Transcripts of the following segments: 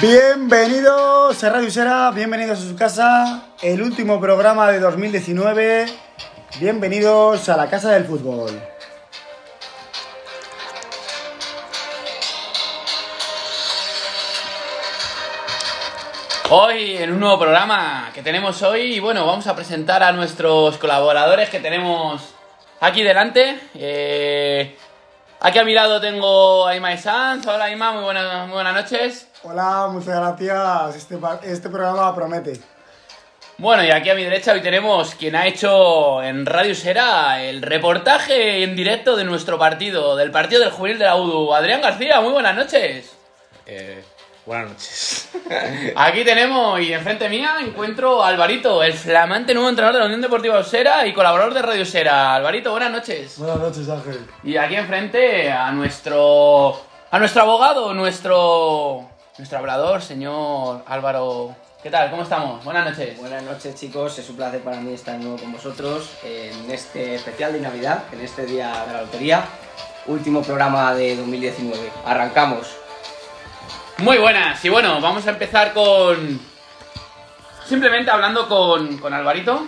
Bienvenidos a Radio Usera, bienvenidos a su casa, el último programa de 2019. Bienvenidos a la Casa del Fútbol. Hoy en un nuevo programa que tenemos hoy, y bueno, vamos a presentar a nuestros colaboradores que tenemos aquí delante. Eh, aquí a mi lado tengo a Ima Sanz. Hola Ima, muy buenas, muy buenas noches. Hola, muchas gracias. Este, este programa promete. Bueno, y aquí a mi derecha hoy tenemos quien ha hecho en Radio Sera el reportaje en directo de nuestro partido, del partido del juvenil de la UDU. Adrián García, muy buenas noches. Eh, buenas noches. Aquí tenemos, y enfrente mía encuentro a Alvarito, el flamante nuevo entrenador de la Unión Deportiva Osera y colaborador de Radio Sera. Alvarito, buenas noches. Buenas noches, Ángel. Y aquí enfrente a nuestro a nuestro abogado, nuestro nuestro hablador, señor Álvaro. ¿Qué tal? ¿Cómo estamos? Buenas noches. Buenas noches chicos, es un placer para mí estar de nuevo con vosotros en este especial de Navidad, en este día de la lotería, último programa de 2019. Arrancamos. Muy buenas. Y bueno, vamos a empezar con simplemente hablando con, con Alvarito.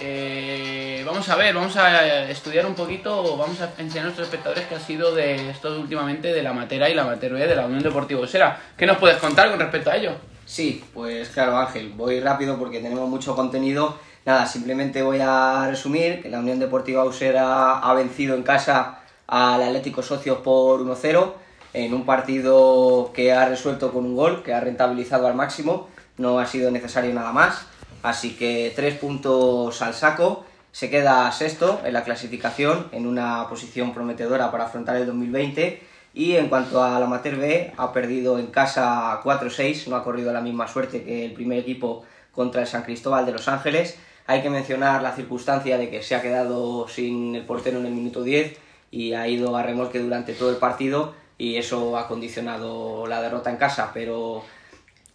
Eh, vamos a ver, vamos a estudiar un poquito, vamos a enseñar a nuestros espectadores qué ha sido de esto últimamente de la Matera y la Amateur de la Unión Deportiva Osera. ¿Qué nos puedes contar con respecto a ello? Sí, pues claro Ángel, voy rápido porque tenemos mucho contenido. Nada, simplemente voy a resumir que la Unión Deportiva Usera ha vencido en casa al Atlético Socios por 1-0 en un partido que ha resuelto con un gol, que ha rentabilizado al máximo, no ha sido necesario nada más. Así que tres puntos al saco, se queda sexto en la clasificación, en una posición prometedora para afrontar el 2020. Y en cuanto a la Amateur B, ha perdido en casa 4-6, no ha corrido la misma suerte que el primer equipo contra el San Cristóbal de Los Ángeles. Hay que mencionar la circunstancia de que se ha quedado sin el portero en el minuto 10 y ha ido a remolque durante todo el partido y eso ha condicionado la derrota en casa, pero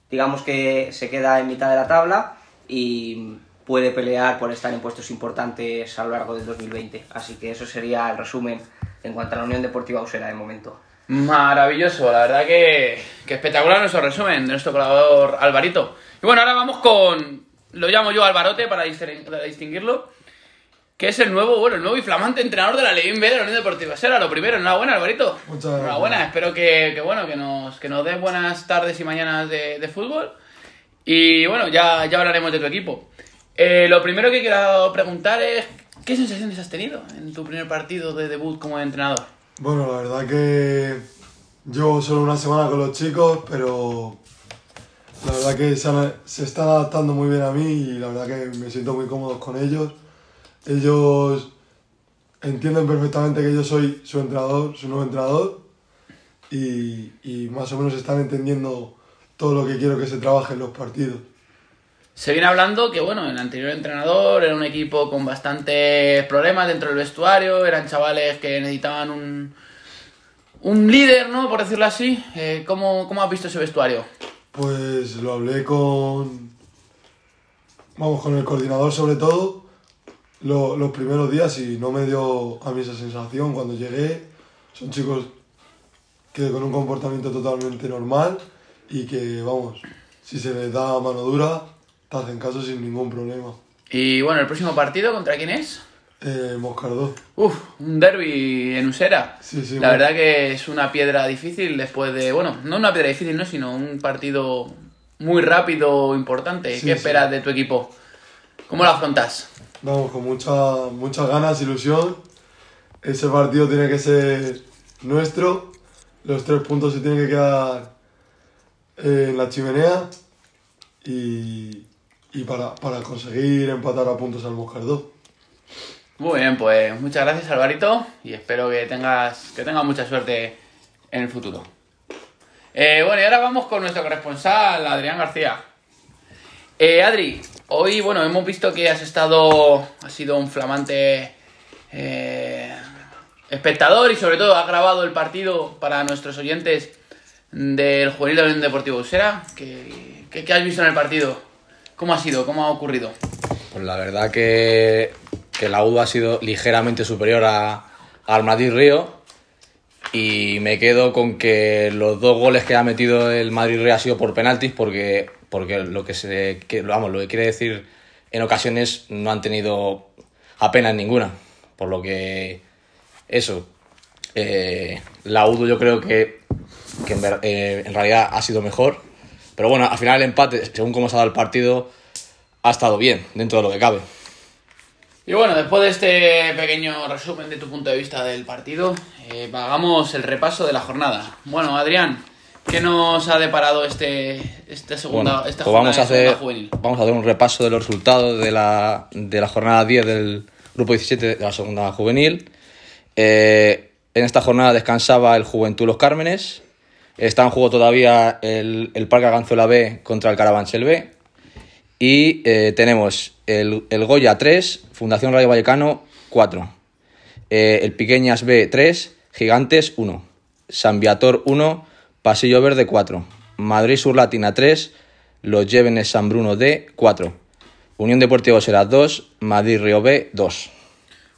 digamos que se queda en mitad de la tabla y puede pelear por estar en puestos importantes a lo largo del 2020. Así que eso sería el resumen en cuanto a la Unión Deportiva Usera de momento. Maravilloso, la verdad que, que espectacular nuestro resumen de nuestro colaborador Alvarito. Y bueno, ahora vamos con, lo llamo yo Alvarote para distin- para distinguirlo, que es el nuevo, bueno, el nuevo y flamante entrenador de la Levín B de la Unión Deportiva Sera. Lo primero, enhorabuena Alvarito. Muchas gracias. Enhorabuena, espero que, que, bueno, que nos, que nos des buenas tardes y mañanas de, de fútbol. Y bueno, ya, ya hablaremos de tu equipo. Eh, lo primero que quiero preguntar es, ¿qué sensaciones has tenido en tu primer partido de debut como entrenador? Bueno, la verdad que llevo solo una semana con los chicos, pero la verdad que se, han- se están adaptando muy bien a mí y la verdad que me siento muy cómodo con ellos. Ellos entienden perfectamente que yo soy su entrenador, su nuevo entrenador y, y más o menos están entendiendo todo lo que quiero que se trabaje en los partidos. Se viene hablando que, bueno, el anterior entrenador era un equipo con bastantes problemas dentro del vestuario, eran chavales que necesitaban un, un líder, ¿no? Por decirlo así. Eh, ¿cómo, ¿Cómo has visto ese vestuario? Pues lo hablé con. Vamos, con el coordinador sobre todo. Lo- los primeros días y no me dio a mí esa sensación cuando llegué. Son chicos que con un comportamiento totalmente normal y que, vamos, si se les da mano dura, te hacen caso sin ningún problema. Y bueno, el próximo partido, ¿contra quién es? Eh, Moscardó. Uf, un derby en Usera. Sí, sí, La bueno. verdad que es una piedra difícil después de. Bueno, no una piedra difícil, no, sino un partido muy rápido, importante. Sí, ¿Qué esperas de tu equipo? ¿Cómo lo afrontas? Vamos, con mucha, muchas ganas, ilusión. Ese partido tiene que ser nuestro. Los tres puntos se tienen que quedar en la chimenea. Y, y para, para conseguir empatar a puntos al Moscardó. Muy bien, pues muchas gracias Alvarito y espero que tengas, que tengas mucha suerte en el futuro. Eh, bueno, y ahora vamos con nuestro corresponsal, Adrián García. Eh, Adri, hoy, bueno, hemos visto que has estado, has sido un flamante eh, espectador y sobre todo has grabado el partido para nuestros oyentes del Juvenil de la Unión Deportiva Usera. ¿Qué, qué, qué has visto en el partido? ¿Cómo ha sido? ¿Cómo ha ocurrido? Pues la verdad que, que la U ha sido ligeramente superior a, al Madrid Río. Y me quedo con que los dos goles que ha metido el Madrid Real ha sido por penaltis porque, porque lo que se que, vamos, lo que quiere decir en ocasiones no han tenido apenas ninguna. Por lo que eso, eh, la UDU yo creo que, que en, eh, en realidad ha sido mejor. Pero bueno, al final el empate, según cómo se ha dado el partido, ha estado bien, dentro de lo que cabe. Y bueno, después de este pequeño resumen de tu punto de vista del partido, eh, hagamos el repaso de la jornada. Bueno, Adrián, ¿qué nos ha deparado este, esta segunda, Bueno, esta pues vamos a, hacer, juvenil? vamos a hacer un repaso de los resultados de la, de la jornada 10 del grupo 17 de la segunda juvenil. Eh, en esta jornada descansaba el Juventud Los Cármenes. Está en juego todavía el, el Parque Arganzuela B contra el Carabanchel B. Y eh, tenemos el, el Goya 3, Fundación Rayo Vallecano 4. Eh, el Piqueñas B 3, Gigantes 1. San Viator 1, Pasillo Verde 4. Madrid Sur Latina 3, Los Llévenes San Bruno D 4. Unión Deportiva Osera 2, Madrid Río B 2.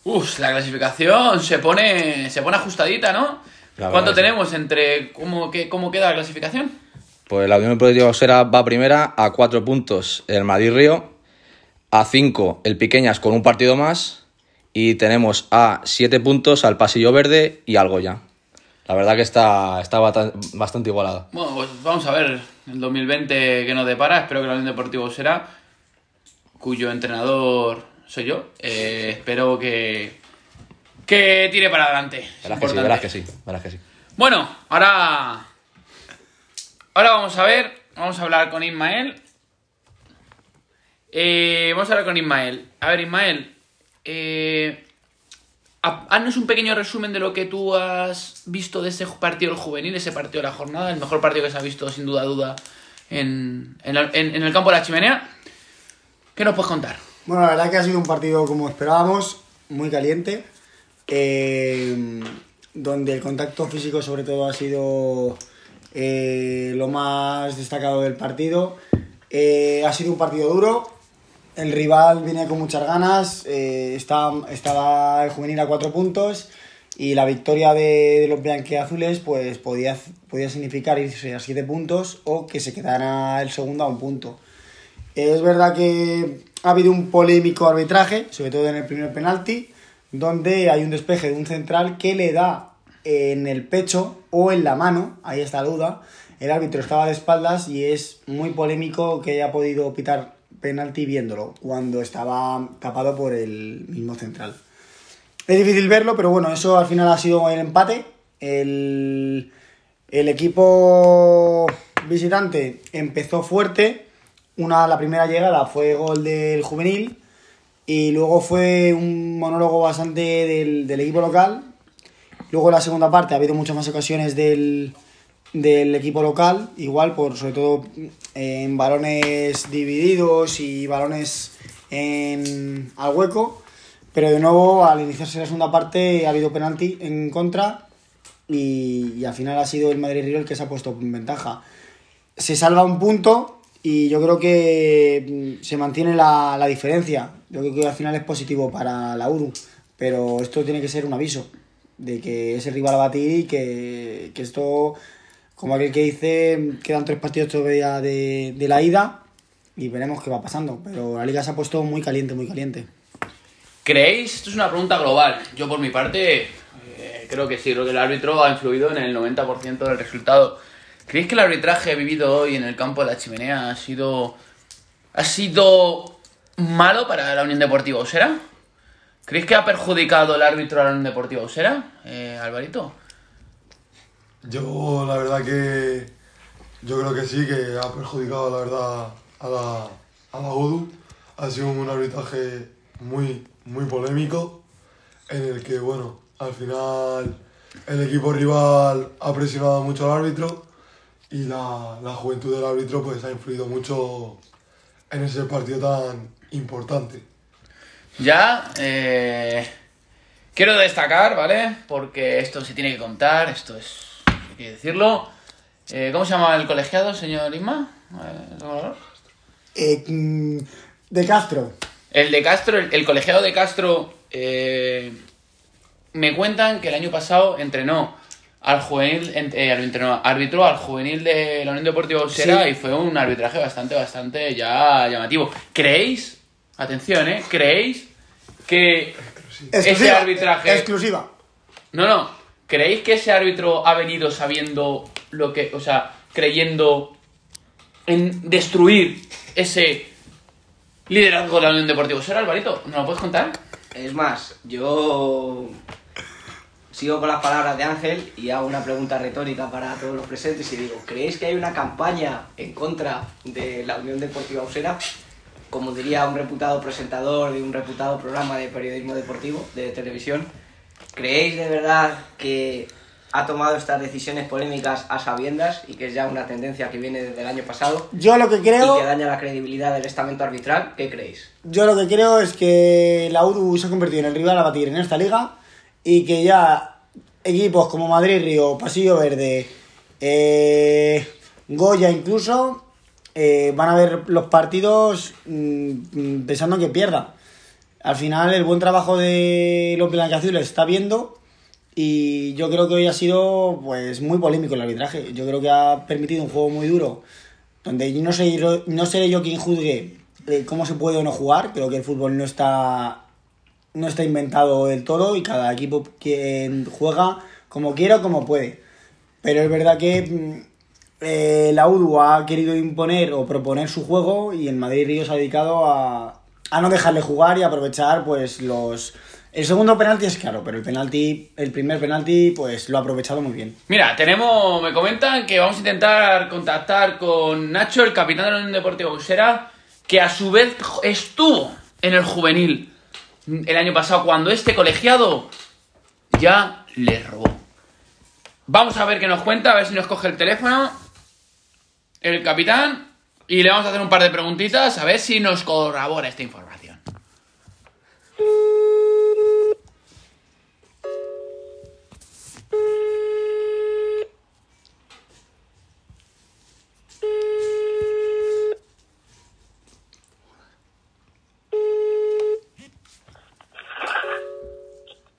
Uf, la clasificación se pone, se pone ajustadita, ¿no? La ¿Cuánto que sí. tenemos entre cómo, qué, cómo queda la clasificación? Pues la Unión Deportiva Osera va primera a 4 puntos el Madrid Río, a 5 el Piqueñas con un partido más y tenemos a 7 puntos al Pasillo Verde y al Goya. La verdad que está, está bastante igualada. Bueno, pues vamos a ver el 2020 que nos depara. Espero que la Unión Deportiva será, cuyo entrenador soy yo. eh, espero que, que tire para adelante. Es Verás que sí, importante. verás que sí, verás que sí. Bueno, ahora. Ahora vamos a ver. Vamos a hablar con Ismael. Eh, vamos a hablar con Ismael. A ver, Ismael. Eh, ha- haznos un pequeño resumen de lo que tú has visto de ese partido juvenil, ese partido de la jornada, el mejor partido que se ha visto sin duda duda en, en en- el campo de la chimenea. ¿Qué nos puedes contar? Bueno, la verdad que ha sido un partido como esperábamos, muy caliente, eh, donde el contacto físico sobre todo ha sido eh, lo más destacado del partido. Eh, ha sido un partido duro, el rival viene con muchas ganas, eh, estaba el juvenil a cuatro puntos y la victoria de, de los blanqueazules pues podía, podía significar irse a siete puntos o que se quedara el segundo a un punto. Es verdad que ha habido un polémico arbitraje, sobre todo en el primer penalti, donde hay un despeje de un central que le da en el pecho o en la mano, ahí está la duda. El árbitro estaba de espaldas y es muy polémico que haya podido pitar penalti viéndolo, cuando estaba tapado por el mismo central. Es difícil verlo, pero bueno, eso al final ha sido el empate. El, el equipo visitante empezó fuerte. Una, la primera llegada fue gol del juvenil. Y luego fue un monólogo bastante del, del equipo local. Luego en la segunda parte ha habido muchas más ocasiones del, del equipo local, igual por sobre todo en balones divididos y balones en, al hueco. Pero de nuevo, al iniciarse la segunda parte, ha habido penalti en contra y, y al final ha sido el Madrid Río el que se ha puesto en ventaja. Se salva un punto y yo creo que mm, se mantiene la, la diferencia. Yo creo que al final es positivo para la URU, pero esto tiene que ser un aviso de que es el rival a batir y que, que esto, como aquel que dice, quedan tres partidos todavía de, la ida y veremos qué va pasando. Pero la liga se ha puesto muy caliente, muy caliente. ¿Creéis? Esto es una pregunta global. Yo por mi parte eh, creo que sí, creo que el árbitro ha influido en el 90% del resultado. ¿Creéis que el arbitraje vivido hoy en el campo de la chimenea ha sido ha sido malo para la Unión Deportiva Osera? ¿Creéis que ha perjudicado el árbitro a la Unión Deportiva Osera, eh, Alvarito? Yo la verdad que yo creo que sí, que ha perjudicado la verdad a la, a la. Ha sido un arbitraje muy, muy polémico en el que, bueno, al final el equipo rival ha presionado mucho al árbitro y la, la juventud del árbitro pues ha influido mucho en ese partido tan importante. Ya, eh, quiero destacar, ¿vale? Porque esto se tiene que contar, esto es, que decirlo. Eh, ¿Cómo se llama el colegiado, señor Isma? Eh. Eh, mm, de Castro. El de Castro, el, el colegiado de Castro, eh, me cuentan que el año pasado entrenó al juvenil, en- eh, no, arbitró al juvenil de la Unión Deportiva Usera Sí. y fue un arbitraje bastante, bastante ya llamativo. ¿Creéis, atención, eh, creéis que ese Exclusiva, arbitraje... Exclusiva. No, no. ¿Creéis que ese árbitro ha venido sabiendo lo que. O sea, creyendo en destruir ese liderazgo de la Unión Deportiva Usera, Alvarito? ¿No lo puedes contar? Es más, yo sigo con las palabras de Ángel y hago una pregunta retórica para todos los presentes y digo, ¿creéis que hay una campaña en contra de la Unión Deportiva Usera? Como diría un reputado presentador de un reputado programa de periodismo deportivo de televisión, ¿creéis de verdad que ha tomado estas decisiones polémicas a sabiendas y que es ya una tendencia que viene desde el año pasado Yo lo que y creo. que daña la credibilidad del estamento arbitral? ¿Qué creéis? Yo lo que creo es que la UDU se ha convertido en el rival a batir en esta liga y que ya equipos como Madrid, Río, Pasillo Verde, eh, Goya incluso, eh, van a ver los partidos mm, mm, pensando en que pierda. Al final el buen trabajo de los blanquiazules se está viendo y yo creo que hoy ha sido pues muy polémico el arbitraje. Yo creo que ha permitido un juego muy duro donde no sé, no seré yo quien juzgue eh, cómo se puede o no jugar. Creo que el fútbol no está no está inventado del todo y cada equipo quien juega como quiera como puede. Pero es verdad que mm, eh, la UDU ha querido imponer o proponer su juego y el Madrid Río se ha dedicado a, a no dejarle jugar y aprovechar pues los... El segundo penalti es claro, pero el penalti, el primer penalti, pues lo ha aprovechado muy bien. Mira, tenemos. Me comentan que vamos a intentar contactar con Nacho, el capitán de la Unión Deportiva Usera, que a su vez estuvo en el juvenil el año pasado cuando este colegiado ya le robó. Vamos a ver qué nos cuenta, a ver si nos coge el teléfono el capitán y le vamos a hacer un par de preguntitas a ver si nos corrobora esta información.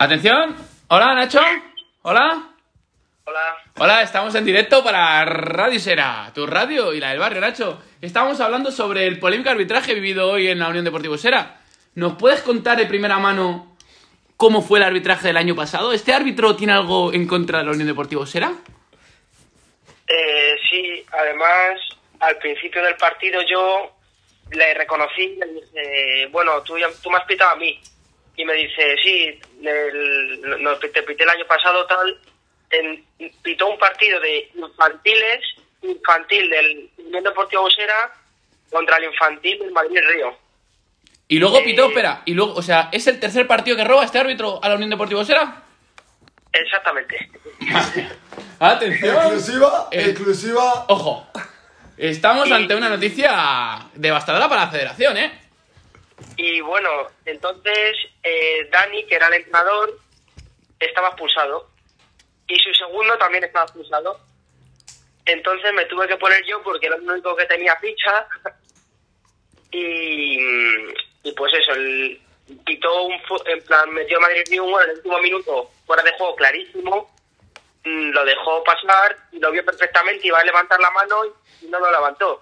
Atención. Hola, Nacho. Hola. Hola. Hola, estamos en directo para Radio Sera, tu radio y la del barrio, Nacho. Estamos hablando sobre el polémico arbitraje vivido hoy en la Unión Deportiva Sera. ¿Nos puedes contar de primera mano cómo fue el arbitraje del año pasado? ¿Este árbitro tiene algo en contra de la Unión Deportiva Sera? Eh, sí, además, al principio del partido yo le reconocí dije, bueno, tú, ya- tú me has pitado a mí. Y me dice, sí, el, no, te pité el año pasado tal. En, pitó un partido de infantiles, infantil del Unión Deportiva Usera contra el infantil del Madrid Río. Y luego Eh. pitó, espera, y luego, o sea, ¿es el tercer partido que roba este árbitro a la Unión Deportiva Sera? Exactamente. Atención. Exclusiva, Eh. exclusiva. Ojo, estamos Y- ante una noticia devastadora para la federación, ¿eh? Y bueno, entonces eh, Dani, que era el entrenador, estaba expulsado. Y su segundo también estaba expulsado. Entonces me tuve que poner yo porque era el único que tenía ficha. Y, pues eso, el, quitó un, en plan, metió a Madrid un gol en el último minuto, fuera de juego clarísimo. Mm, Lo dejó pasar, lo vio perfectamente, iba a levantar la mano y no lo levantó.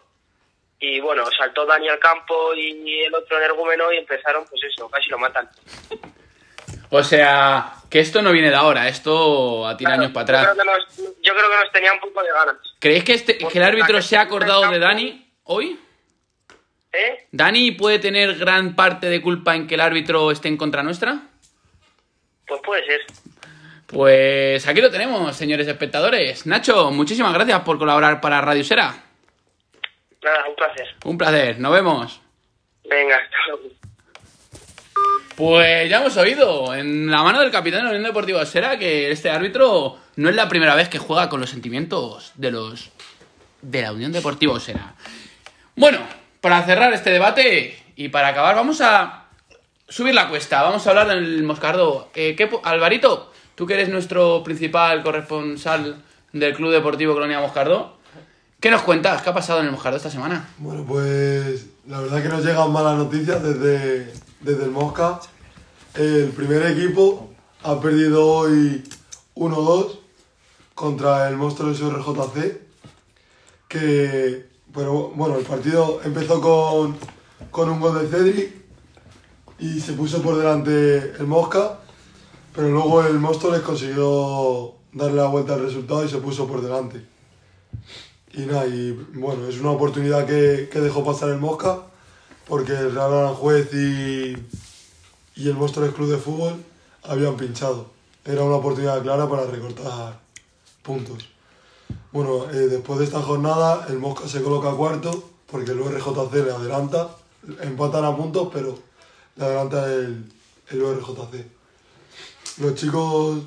Y bueno, saltó Dani al campo y el otro energúmeno y empezaron, pues eso, casi lo matan. O sea, que esto no viene de ahora, esto a tirar Claro, años para Yo atrás. creo, que nos, yo creo que nos tenía un poco de ganas. ¿Creéis que, este, que el árbitro se ha acordado de Dani hoy? ¿Eh? ¿Dani puede tener gran parte de culpa en que el árbitro esté en contra nuestra? Pues puede ser. Pues aquí lo tenemos, señores espectadores. Nacho, muchísimas gracias por colaborar para Radio Sera. Nada, un placer. Un placer, nos vemos. Venga, hasta luego. Pues ya hemos oído en la mano del capitán de la Unión Deportiva Sera que este árbitro no es la primera vez que juega con los sentimientos de los de la Unión Deportiva Sera. Bueno, para cerrar este debate y para acabar, vamos a subir la cuesta. Vamos a hablar del Moscardo. Eh, ¿qué Alvarito, tú que eres nuestro principal corresponsal del Club Deportivo Colonia Moscardo, ¿qué nos cuentas? ¿Qué ha pasado en el Moscardo esta semana? Bueno, pues la verdad que nos llegan malas noticias desde, desde el Mosca. El primer equipo ha perdido hoy 1-2 contra el Monstruos RJC, que, pero bueno, el partido empezó con, con un gol de Cedric y se puso por delante el Mosca, pero luego el Monstruo consiguió darle la vuelta al resultado y se puso por delante. Y nada, y bueno, es una oportunidad que, que dejó pasar el Mosca, porque el Real Aranjuez y, y el Móstoles Club de Fútbol habían pinchado. Era una oportunidad clara para recortar puntos. Bueno, eh, después de esta jornada, el Mosca se coloca cuarto, porque el URJC le adelanta, empatan a puntos, pero le adelanta el, el URJC. Los chicos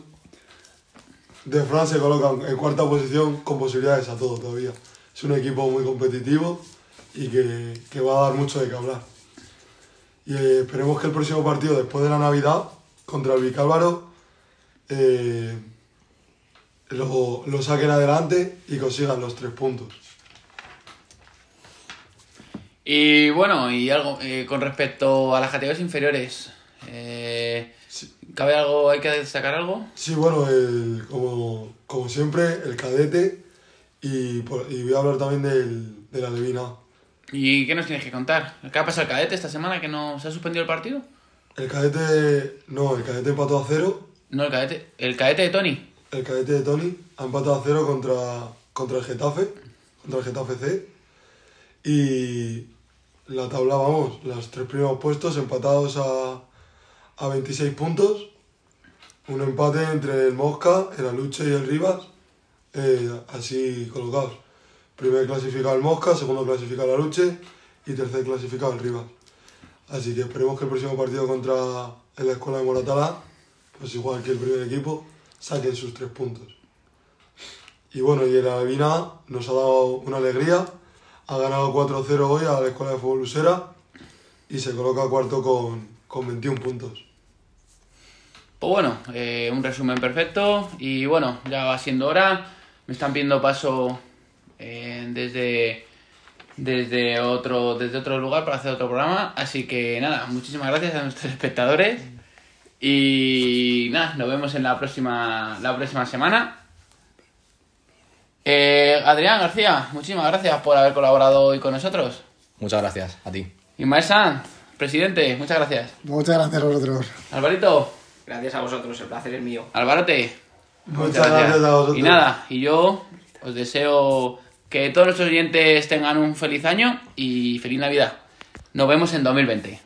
de Francia se colocan en cuarta posición con posibilidades a todo todavía. Es un equipo muy competitivo y que, que va a dar mucho de qué hablar. Y eh, esperemos que el próximo partido, después de la Navidad, contra el Vicálvaro, eh, lo, lo saquen adelante y consigan los tres puntos. Y bueno, y algo eh, con respecto a las categorías inferiores. ¿Cabe algo, hay que destacar algo? Sí, bueno, el- como, como siempre, el cadete y, por- y voy a hablar también del, de la Levina. ¿Y qué nos tienes que contar? ¿Qué ha pasado el cadete esta semana que no se ha suspendido el partido? El cadete, no, el cadete empató a cero, No, el cadete. El cadete de Tony. el cadete de Tony ha empatado a cero contra, contra el Getafe, contra el Getafe C. Y la tabla, vamos, los tres primeros puestos empatados a, a 26 puntos. Un empate entre el Mosca, el Aluche y el Rivas, eh, así colocados. Primer clasificado el Mosca, segundo clasificado el Aluche y tercer clasificado el Rivas. Así que esperemos que el próximo partido contra la Escuela de Moratalá, pues igual que el primer equipo, saquen sus tres puntos. Y bueno, y el Alvina nos ha dado una alegría. Ha ganado 4-0 hoy a la Escuela de Fútbol Usera y se coloca cuarto con, con 21 puntos. Pues bueno, eh, un resumen perfecto. Y bueno, ya va siendo hora. Me están pidiendo paso eh, desde, desde, otro, desde otro lugar para hacer otro programa. Así que nada, muchísimas gracias a nuestros espectadores. Y nada, nos vemos en la próxima, la próxima semana. Eh, Adrián García, muchísimas gracias por haber colaborado hoy con nosotros. Muchas gracias a ti. Ismael Sanz, presidente, muchas gracias. Muchas gracias a vosotros. Alvarito, Gracias a vosotros, el placer es mío. Alvarote, Muchas gracias a vosotros. Y nada, y yo os deseo que todos nuestros oyentes tengan un feliz año y feliz Navidad. Nos vemos en 2020.